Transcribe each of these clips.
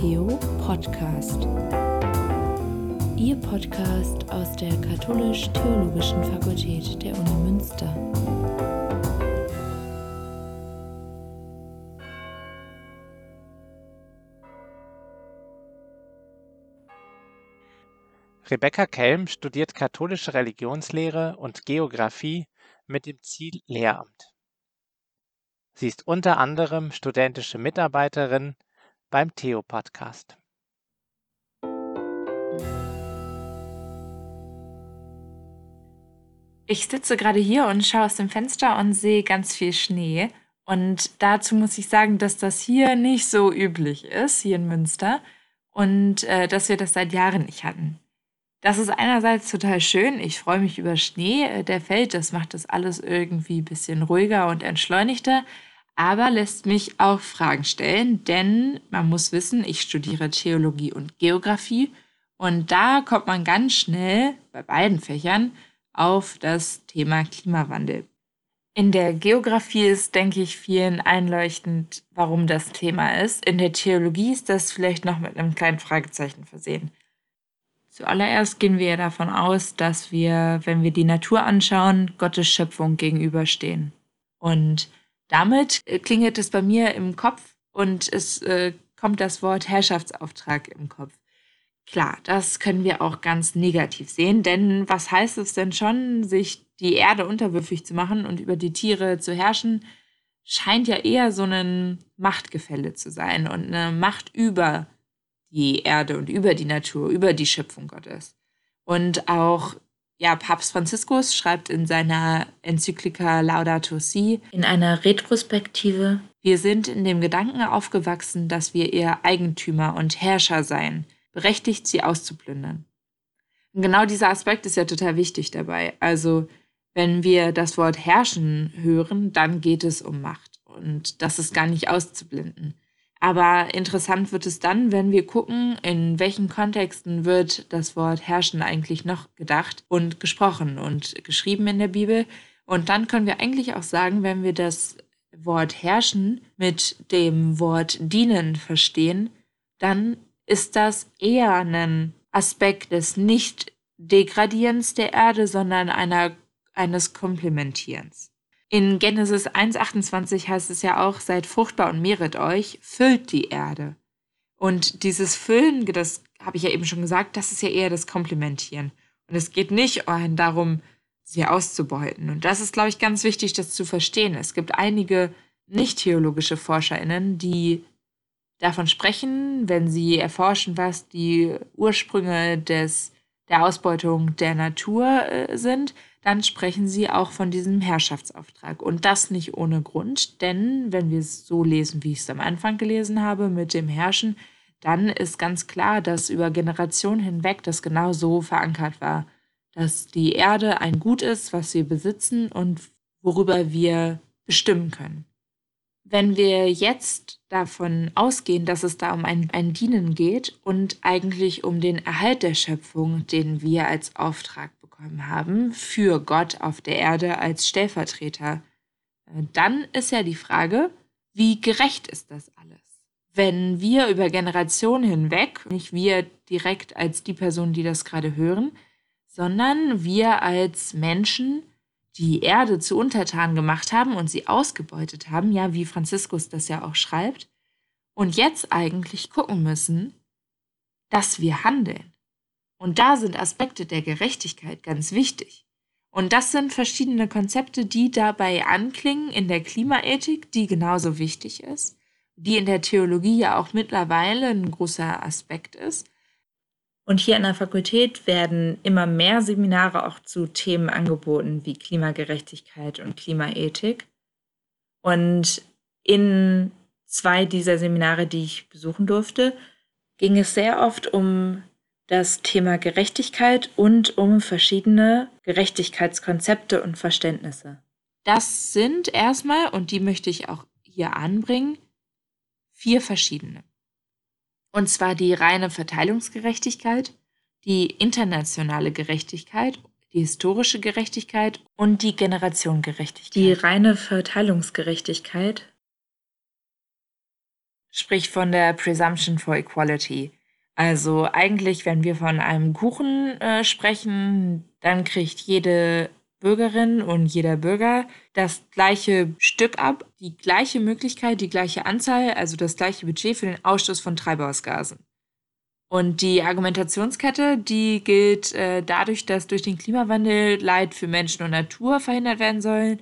Theo Podcast. Ihr Podcast aus der Katholisch-Theologischen Fakultät der Uni Münster. Rebecca Kelm studiert katholische Religionslehre und Geographie mit dem Ziel Lehramt. Sie ist unter anderem studentische Mitarbeiterin beim Theo-Podcast. Ich sitze gerade hier und schaue aus dem Fenster und sehe ganz viel Schnee. Und dazu muss ich sagen, dass das hier nicht so üblich ist, hier in Münster. Und äh, dass wir das seit Jahren nicht hatten. Das ist einerseits total schön. Ich freue mich über Schnee, äh, der fällt. Das macht das alles irgendwie ein bisschen ruhiger und entschleunigter aber lässt mich auch Fragen stellen, denn man muss wissen, ich studiere Theologie und Geographie und da kommt man ganz schnell bei beiden Fächern auf das Thema Klimawandel. In der Geographie ist, denke ich, vielen einleuchtend, warum das Thema ist. In der Theologie ist das vielleicht noch mit einem kleinen Fragezeichen versehen. Zuallererst gehen wir davon aus, dass wir, wenn wir die Natur anschauen, Gottes Schöpfung gegenüberstehen. Und damit äh, klingelt es bei mir im Kopf und es äh, kommt das Wort Herrschaftsauftrag im Kopf. Klar, das können wir auch ganz negativ sehen, denn was heißt es denn schon, sich die Erde unterwürfig zu machen und über die Tiere zu herrschen, scheint ja eher so ein Machtgefälle zu sein und eine Macht über die Erde und über die Natur, über die Schöpfung Gottes. Und auch ja, Papst Franziskus schreibt in seiner Enzyklika Laudato Si in einer Retrospektive, wir sind in dem Gedanken aufgewachsen, dass wir ihr Eigentümer und Herrscher seien, berechtigt sie auszuplündern. Und genau dieser Aspekt ist ja total wichtig dabei. Also, wenn wir das Wort herrschen hören, dann geht es um Macht. Und das ist gar nicht auszublenden. Aber interessant wird es dann, wenn wir gucken, in welchen Kontexten wird das Wort herrschen eigentlich noch gedacht und gesprochen und geschrieben in der Bibel. Und dann können wir eigentlich auch sagen, wenn wir das Wort herrschen mit dem Wort dienen verstehen, dann ist das eher ein Aspekt des Nicht-Degradierens der Erde, sondern einer, eines Komplementierens. In Genesis 1,28 heißt es ja auch, seid fruchtbar und mehret euch, füllt die Erde. Und dieses Füllen, das habe ich ja eben schon gesagt, das ist ja eher das Komplementieren. Und es geht nicht darum, sie auszubeuten. Und das ist, glaube ich, ganz wichtig, das zu verstehen. Es gibt einige nicht-theologische ForscherInnen, die davon sprechen, wenn sie erforschen, was die Ursprünge des, der Ausbeutung der Natur äh, sind, dann sprechen sie auch von diesem Herrschaftsauftrag. Und das nicht ohne Grund, denn wenn wir es so lesen, wie ich es am Anfang gelesen habe, mit dem Herrschen, dann ist ganz klar, dass über Generationen hinweg das genau so verankert war, dass die Erde ein Gut ist, was wir besitzen und worüber wir bestimmen können. Wenn wir jetzt davon ausgehen, dass es da um ein, ein Dienen geht und eigentlich um den Erhalt der Schöpfung, den wir als Auftrag bekommen haben für Gott auf der Erde als Stellvertreter, äh, dann ist ja die Frage, wie gerecht ist das alles? Wenn wir über Generationen hinweg, nicht wir direkt als die Person, die das gerade hören, sondern wir als Menschen die Erde zu Untertanen gemacht haben und sie ausgebeutet haben, ja, wie Franziskus das ja auch schreibt, und jetzt eigentlich gucken müssen, dass wir handeln. Und da sind Aspekte der Gerechtigkeit ganz wichtig. Und das sind verschiedene Konzepte, die dabei anklingen in der Klimaethik, die genauso wichtig ist, die in der Theologie ja auch mittlerweile ein großer Aspekt ist. Und hier an der Fakultät werden immer mehr Seminare auch zu Themen angeboten wie Klimagerechtigkeit und Klimaethik. Und in zwei dieser Seminare, die ich besuchen durfte, ging es sehr oft um das Thema Gerechtigkeit und um verschiedene Gerechtigkeitskonzepte und Verständnisse. Das sind erstmal, und die möchte ich auch hier anbringen, vier verschiedene. Und zwar die reine Verteilungsgerechtigkeit, die internationale Gerechtigkeit, die historische Gerechtigkeit und die Generationengerechtigkeit. Die reine Verteilungsgerechtigkeit spricht von der Presumption for Equality. Also eigentlich, wenn wir von einem Kuchen äh, sprechen, dann kriegt jede Bürgerin und jeder Bürger das gleiche Stück ab, die gleiche Möglichkeit, die gleiche Anzahl, also das gleiche Budget für den Ausstoß von Treibhausgasen. Und die Argumentationskette, die gilt äh, dadurch, dass durch den Klimawandel Leid für Menschen und Natur verhindert werden sollen,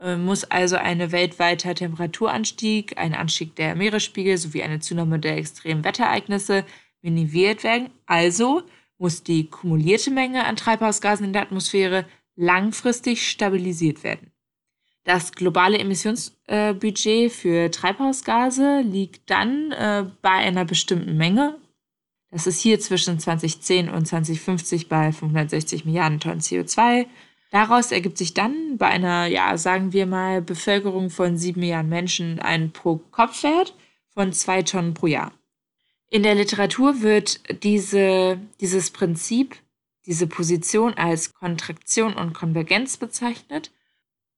äh, muss also ein weltweiter Temperaturanstieg, ein Anstieg der Meeresspiegel sowie eine Zunahme der extremen Wetterereignisse minimiert werden. Also muss die kumulierte Menge an Treibhausgasen in der Atmosphäre langfristig stabilisiert werden. Das globale Emissionsbudget für Treibhausgase liegt dann äh, bei einer bestimmten Menge. Das ist hier zwischen 2010 und 2050 bei 560 Milliarden Tonnen CO2. Daraus ergibt sich dann bei einer, ja, sagen wir mal, Bevölkerung von 7 Milliarden Menschen ein Pro-Kopf-Wert von 2 Tonnen pro Jahr. In der Literatur wird diese, dieses Prinzip, diese Position als Kontraktion und Konvergenz bezeichnet.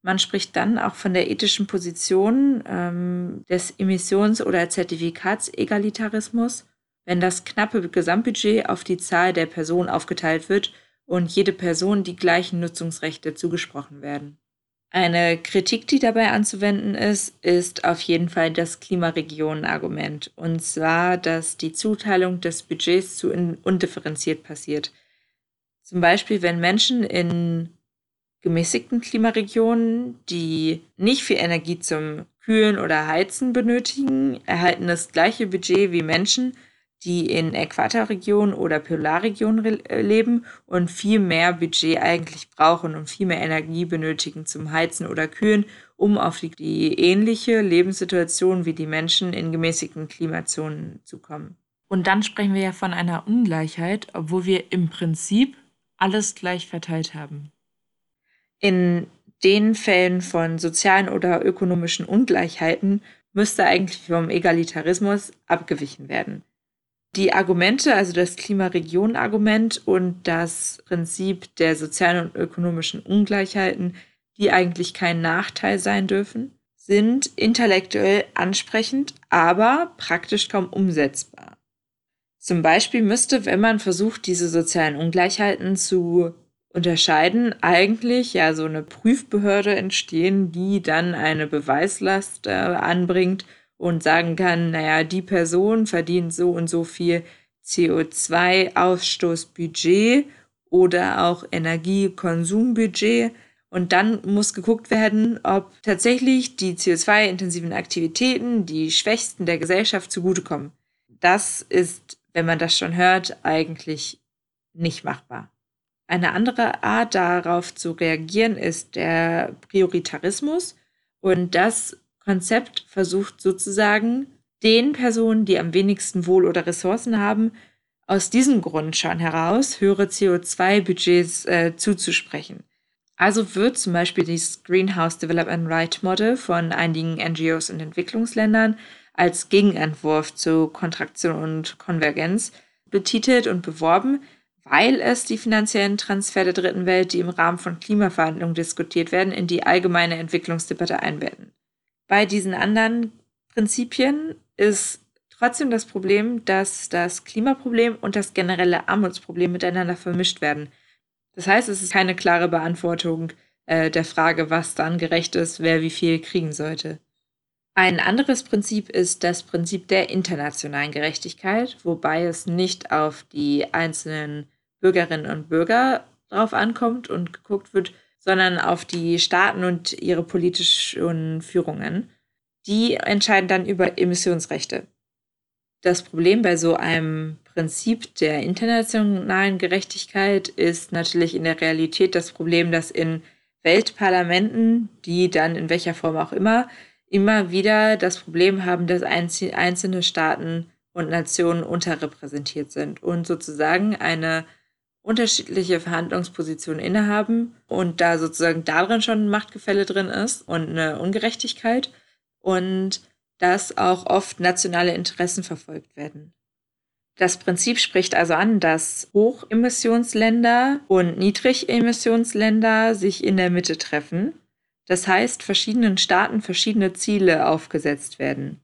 Man spricht dann auch von der ethischen Position ähm, des Emissions- oder Zertifikatsegalitarismus, wenn das knappe Gesamtbudget auf die Zahl der Personen aufgeteilt wird und jede Person die gleichen Nutzungsrechte zugesprochen werden. Eine Kritik, die dabei anzuwenden ist, ist auf jeden Fall das Klimaregionen-Argument. Und zwar, dass die Zuteilung des Budgets zu undifferenziert passiert. Zum Beispiel, wenn Menschen in gemäßigten Klimaregionen, die nicht viel Energie zum Kühlen oder Heizen benötigen, erhalten das gleiche Budget wie Menschen, die in Äquatorregionen oder Polarregionen äh, leben und viel mehr Budget eigentlich brauchen und viel mehr Energie benötigen zum Heizen oder Kühlen, um auf die, die ähnliche Lebenssituation wie die Menschen in gemäßigten Klimazonen zu kommen. Und dann sprechen wir ja von einer Ungleichheit, obwohl wir im Prinzip alles gleich verteilt haben. In den Fällen von sozialen oder ökonomischen Ungleichheiten müsste eigentlich vom Egalitarismus abgewichen werden die Argumente, also das Klimaregion-Argument und das Prinzip der sozialen und ökonomischen Ungleichheiten, die eigentlich kein Nachteil sein dürfen, sind intellektuell ansprechend, aber praktisch kaum umsetzbar. Zum Beispiel müsste, wenn man versucht, diese sozialen Ungleichheiten zu unterscheiden, eigentlich ja so eine Prüfbehörde entstehen, die dann eine Beweislast äh, anbringt und sagen kann, naja, die Person verdient so und so viel CO2-Ausstoßbudget oder auch Energiekonsumbudget. Und dann muss geguckt werden, ob tatsächlich die CO2-intensiven Aktivitäten die Schwächsten der Gesellschaft zugutekommen. Das ist, wenn man das schon hört, eigentlich nicht machbar. Eine andere Art darauf zu reagieren ist der Prioritarismus. Und das Konzept versucht sozusagen den Personen, die am wenigsten Wohl oder Ressourcen haben, aus diesem Grund schon heraus höhere CO2-Budgets äh, zuzusprechen. Also wird zum Beispiel das Greenhouse Development Right Model von einigen NGOs in Entwicklungsländern als Gegenentwurf zu Kontraktion und Konvergenz betitelt und beworben, weil es die finanziellen Transfer der dritten Welt, die im Rahmen von Klimaverhandlungen diskutiert werden, in die allgemeine Entwicklungsdebatte einbetten. Bei diesen anderen Prinzipien ist trotzdem das Problem, dass das Klimaproblem und das generelle Armutsproblem miteinander vermischt werden. Das heißt, es ist keine klare Beantwortung äh, der Frage, was dann gerecht ist, wer wie viel kriegen sollte. Ein anderes Prinzip ist das Prinzip der internationalen Gerechtigkeit, wobei es nicht auf die einzelnen Bürgerinnen und Bürger drauf ankommt und geguckt wird, sondern auf die Staaten und ihre politischen Führungen. Die entscheiden dann über Emissionsrechte. Das Problem bei so einem Prinzip der internationalen Gerechtigkeit ist natürlich in der Realität das Problem, dass in Weltparlamenten, die dann in welcher Form auch immer, immer wieder das Problem haben, dass einzelne Staaten und Nationen unterrepräsentiert sind und sozusagen eine unterschiedliche Verhandlungspositionen innehaben und da sozusagen darin schon ein Machtgefälle drin ist und eine Ungerechtigkeit und dass auch oft nationale Interessen verfolgt werden. Das Prinzip spricht also an, dass Hochemissionsländer und Niedrigemissionsländer sich in der Mitte treffen. Das heißt, verschiedenen Staaten verschiedene Ziele aufgesetzt werden.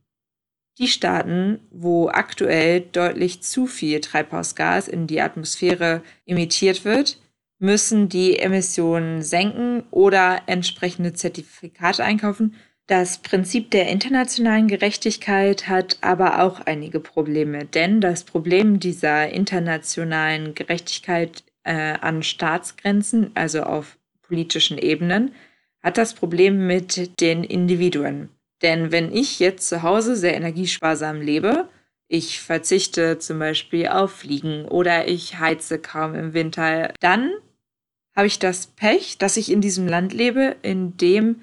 Die Staaten, wo aktuell deutlich zu viel Treibhausgas in die Atmosphäre emittiert wird, müssen die Emissionen senken oder entsprechende Zertifikate einkaufen. Das Prinzip der internationalen Gerechtigkeit hat aber auch einige Probleme, denn das Problem dieser internationalen Gerechtigkeit äh, an Staatsgrenzen, also auf politischen Ebenen, hat das Problem mit den Individuen. Denn wenn ich jetzt zu Hause sehr energiesparsam lebe, ich verzichte zum Beispiel auf Fliegen oder ich heize kaum im Winter, dann habe ich das Pech, dass ich in diesem Land lebe, in dem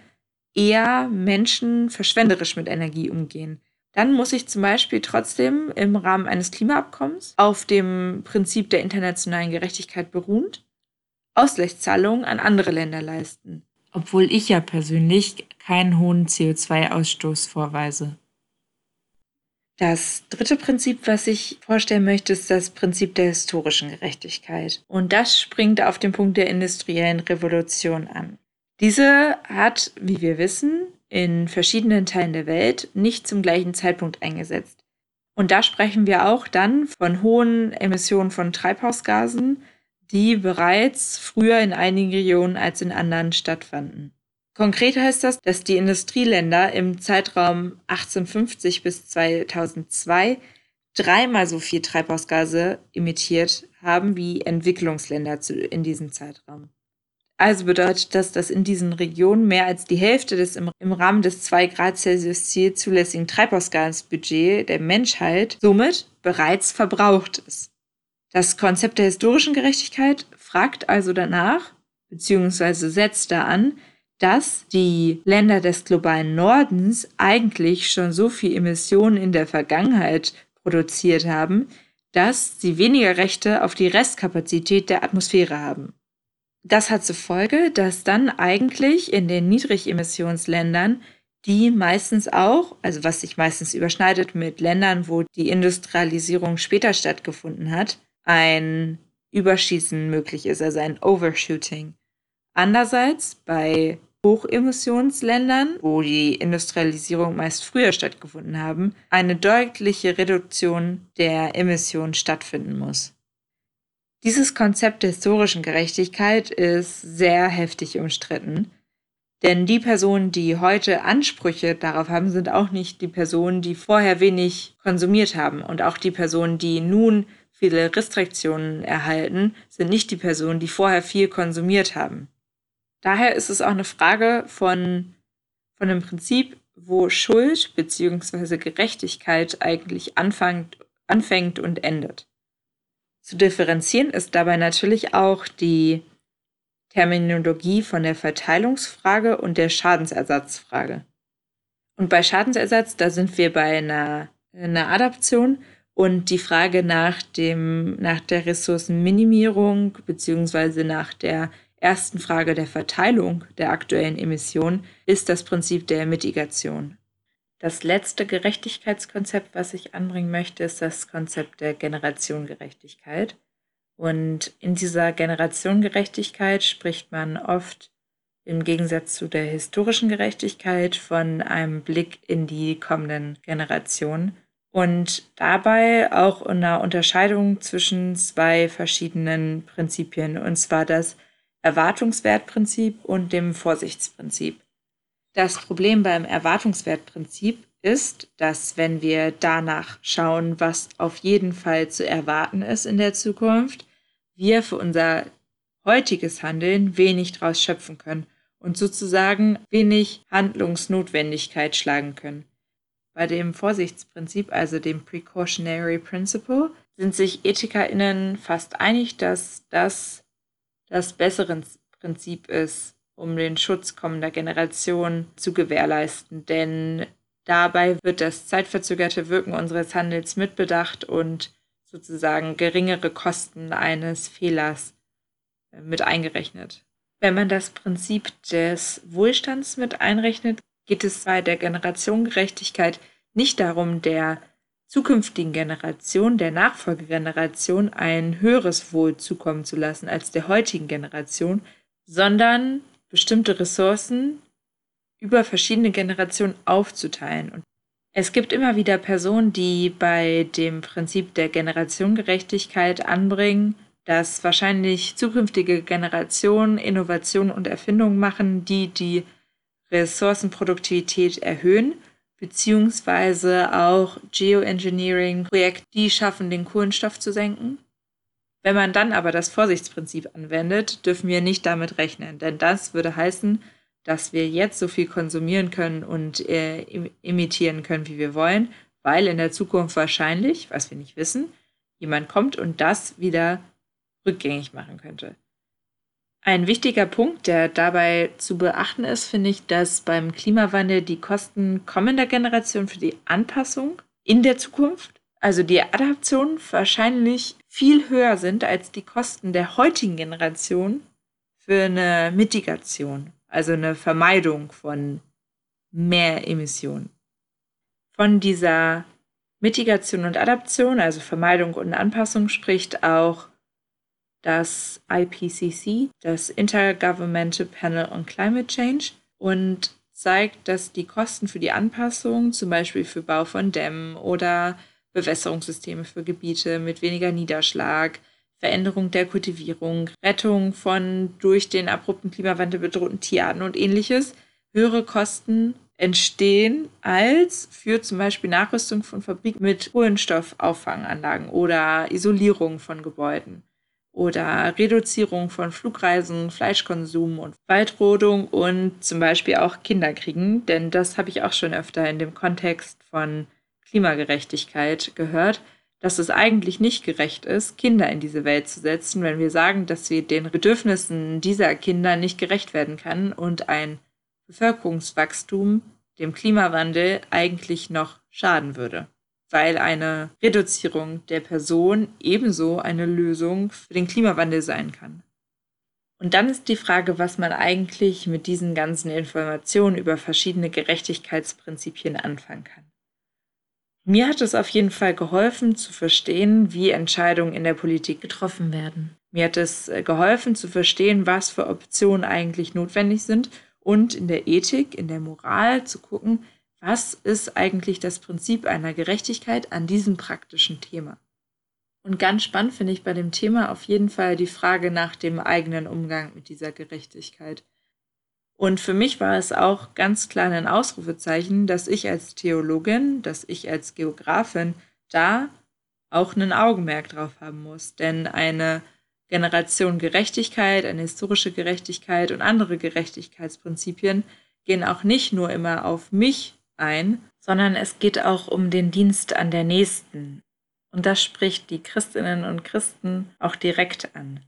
eher Menschen verschwenderisch mit Energie umgehen. Dann muss ich zum Beispiel trotzdem im Rahmen eines Klimaabkommens auf dem Prinzip der internationalen Gerechtigkeit beruhend Ausgleichszahlungen an andere Länder leisten. Obwohl ich ja persönlich keinen hohen CO2-Ausstoß vorweise. Das dritte Prinzip, was ich vorstellen möchte, ist das Prinzip der historischen Gerechtigkeit. Und das springt auf den Punkt der industriellen Revolution an. Diese hat, wie wir wissen, in verschiedenen Teilen der Welt nicht zum gleichen Zeitpunkt eingesetzt. Und da sprechen wir auch dann von hohen Emissionen von Treibhausgasen, die bereits früher in einigen Regionen als in anderen stattfanden. Konkret heißt das, dass die Industrieländer im Zeitraum 1850 bis 2002 dreimal so viel Treibhausgase emittiert haben wie Entwicklungsländer in diesem Zeitraum. Also bedeutet das, dass in diesen Regionen mehr als die Hälfte des im, im Rahmen des 2 Grad Celsius Ziel zulässigen Treibhausgasbudget der Menschheit somit bereits verbraucht ist. Das Konzept der historischen Gerechtigkeit fragt also danach, beziehungsweise setzt da an, dass die Länder des globalen Nordens eigentlich schon so viel Emissionen in der Vergangenheit produziert haben, dass sie weniger Rechte auf die Restkapazität der Atmosphäre haben. Das hat zur Folge, dass dann eigentlich in den Niedrigemissionsländern, die meistens auch, also was sich meistens überschneidet mit Ländern, wo die Industrialisierung später stattgefunden hat, ein Überschießen möglich ist, also ein Overshooting. Andererseits bei Hochemissionsländern, wo die Industrialisierung meist früher stattgefunden haben, eine deutliche Reduktion der Emissionen stattfinden muss. Dieses Konzept der historischen Gerechtigkeit ist sehr heftig umstritten, denn die Personen, die heute Ansprüche darauf haben, sind auch nicht die Personen, die vorher wenig konsumiert haben. Und auch die Personen, die nun viele Restriktionen erhalten, sind nicht die Personen, die vorher viel konsumiert haben. Daher ist es auch eine Frage von, von dem Prinzip, wo Schuld bzw. Gerechtigkeit eigentlich anfängt, anfängt und endet. Zu differenzieren ist dabei natürlich auch die Terminologie von der Verteilungsfrage und der Schadensersatzfrage. Und bei Schadensersatz, da sind wir bei einer, einer Adaption und die Frage nach, dem, nach der Ressourcenminimierung bzw. nach der ersten Frage der Verteilung der aktuellen Emissionen ist das Prinzip der Mitigation. Das letzte Gerechtigkeitskonzept, was ich anbringen möchte, ist das Konzept der Generationengerechtigkeit. Und in dieser Generationengerechtigkeit spricht man oft im Gegensatz zu der historischen Gerechtigkeit von einem Blick in die kommenden Generationen und dabei auch in einer Unterscheidung zwischen zwei verschiedenen Prinzipien, und zwar das Erwartungswertprinzip und dem Vorsichtsprinzip. Das Problem beim Erwartungswertprinzip ist, dass wenn wir danach schauen, was auf jeden Fall zu erwarten ist in der Zukunft, wir für unser heutiges Handeln wenig daraus schöpfen können und sozusagen wenig Handlungsnotwendigkeit schlagen können. Bei dem Vorsichtsprinzip, also dem Precautionary Principle, sind sich EthikerInnen fast einig, dass das das bessere Prinzip ist, um den Schutz kommender Generationen zu gewährleisten. Denn dabei wird das zeitverzögerte Wirken unseres Handels mitbedacht und sozusagen geringere Kosten eines Fehlers äh, mit eingerechnet. Wenn man das Prinzip des Wohlstands mit einrechnet, geht es bei der Generationengerechtigkeit nicht darum, der zukünftigen Generation, der Nachfolgegeneration, ein höheres Wohl zukommen zu lassen als der heutigen Generation, sondern bestimmte Ressourcen über verschiedene Generationen aufzuteilen. Und Es gibt immer wieder Personen, die bei dem Prinzip der Generationengerechtigkeit anbringen, dass wahrscheinlich zukünftige Generationen Innovationen und Erfindungen machen, die die Ressourcenproduktivität erhöhen, beziehungsweise auch Geoengineering-Projekte, die schaffen, den Kohlenstoff zu senken. Wenn man dann aber das Vorsichtsprinzip anwendet, dürfen wir nicht damit rechnen, denn das würde heißen, dass wir jetzt so viel konsumieren können und äh, imitieren können, wie wir wollen, weil in der Zukunft wahrscheinlich, was wir nicht wissen, jemand kommt und das wieder rückgängig machen könnte. Ein wichtiger Punkt, der dabei zu beachten ist, finde ich, dass beim Klimawandel die Kosten kommender Generationen für die Anpassung in der Zukunft, also die Adaption, wahrscheinlich viel höher sind als die Kosten der heutigen Generation für eine Mitigation, also eine Vermeidung von mehr Emissionen. Von dieser Mitigation und Adaption, also Vermeidung und Anpassung, spricht auch das IPCC, das Intergovernmental Panel on Climate Change, und zeigt, dass die Kosten für die Anpassung, zum Beispiel für Bau von Dämmen oder Bewässerungssysteme für Gebiete mit weniger Niederschlag, Veränderung der Kultivierung, Rettung von durch den abrupten Klimawandel bedrohten Tierarten und ähnliches, höhere Kosten entstehen als für zum Beispiel Nachrüstung von Fabriken mit Kohlenstoffauffanganlagen oder Isolierung von Gebäuden oder Reduzierung von Flugreisen, Fleischkonsum und Waldrodung und zum Beispiel auch Kinderkriegen, denn das habe ich auch schon öfter in dem Kontext von Klimagerechtigkeit gehört, dass es eigentlich nicht gerecht ist, Kinder in diese Welt zu setzen, wenn wir sagen, dass wir den Bedürfnissen dieser Kinder nicht gerecht werden kann und ein Bevölkerungswachstum dem Klimawandel eigentlich noch schaden würde weil eine Reduzierung der Person ebenso eine Lösung für den Klimawandel sein kann. Und dann ist die Frage, was man eigentlich mit diesen ganzen Informationen über verschiedene Gerechtigkeitsprinzipien anfangen kann. Mir hat es auf jeden Fall geholfen zu verstehen, wie Entscheidungen in der Politik getroffen werden. Mir hat es äh, geholfen zu verstehen, was für Optionen eigentlich notwendig sind und in der Ethik, in der Moral zu gucken, was ist eigentlich das Prinzip einer Gerechtigkeit an diesem praktischen Thema? Und ganz spannend finde ich bei dem Thema auf jeden Fall die Frage nach dem eigenen Umgang mit dieser Gerechtigkeit. Und für mich war es auch ganz klar ein Ausrufezeichen, dass ich als Theologin, dass ich als Geografin da auch ein Augenmerk drauf haben muss. Denn eine Generation Gerechtigkeit, eine historische Gerechtigkeit und andere Gerechtigkeitsprinzipien gehen auch nicht nur immer auf mich ein, sondern es geht auch um den Dienst an der Nächsten. Und das spricht die Christinnen und Christen auch direkt an.